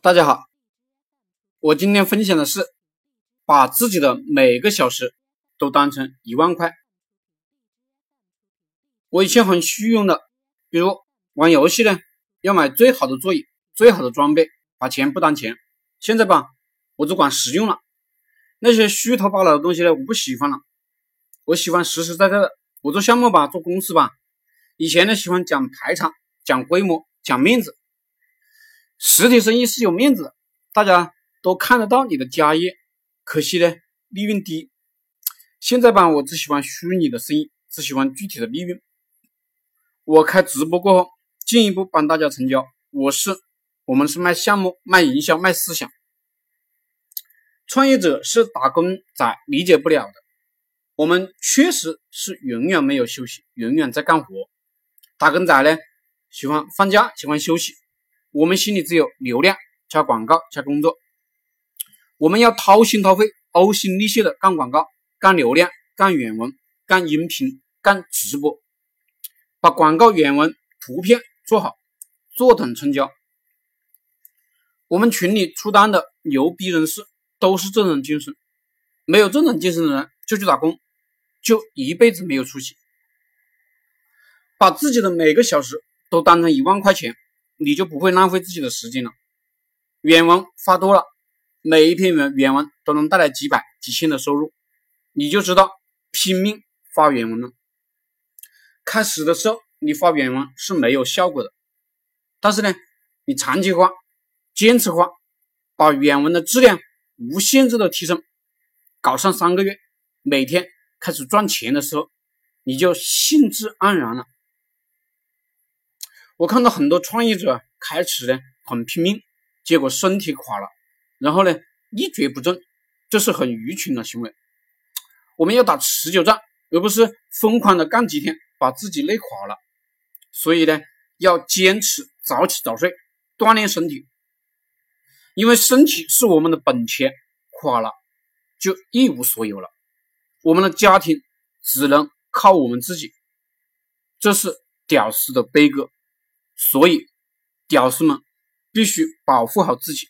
大家好，我今天分享的是把自己的每个小时都当成一万块。我以前很虚荣的，比如玩游戏呢，要买最好的座椅、最好的装备，把钱不当钱。现在吧，我只管实用了，那些虚头巴脑的东西呢，我不喜欢了。我喜欢实实在在的。我做项目吧，做公司吧，以前呢喜欢讲排场、讲规模、讲面子。实体生意是有面子的，大家都看得到你的家业。可惜呢，利润低。现在吧，我只喜欢虚拟的生意，只喜欢具体的利润。我开直播过后，进一步帮大家成交。我是，我们是卖项目、卖营销、卖思想。创业者是打工仔理解不了的。我们确实是永远没有休息，永远在干活。打工仔呢，喜欢放假，喜欢休息。我们心里只有流量加广告加工作，我们要掏心掏肺、呕心沥血的干广告、干流量、干原文、干音频、干直播，把广告原文、图片做好，坐等成交。我们群里出单的牛逼人士都是这种精神，没有这种精神的人就去打工，就一辈子没有出息。把自己的每个小时都当成一万块钱。你就不会浪费自己的时间了。原文发多了，每一篇原原文都能带来几百、几千的收入，你就知道拼命发原文了。开始的时候你发原文是没有效果的，但是呢，你长期发、坚持发，把原文的质量无限制的提升，搞上三个月，每天开始赚钱的时候，你就兴致盎然了。我看到很多创业者开始呢很拼命，结果身体垮了，然后呢一蹶不振，这是很愚蠢的行为。我们要打持久战，而不是疯狂的干几天把自己累垮了。所以呢，要坚持早起早睡，锻炼身体，因为身体是我们的本钱，垮了就一无所有了。我们的家庭只能靠我们自己，这是屌丝的悲歌。所以，屌丝们必须保护好自己。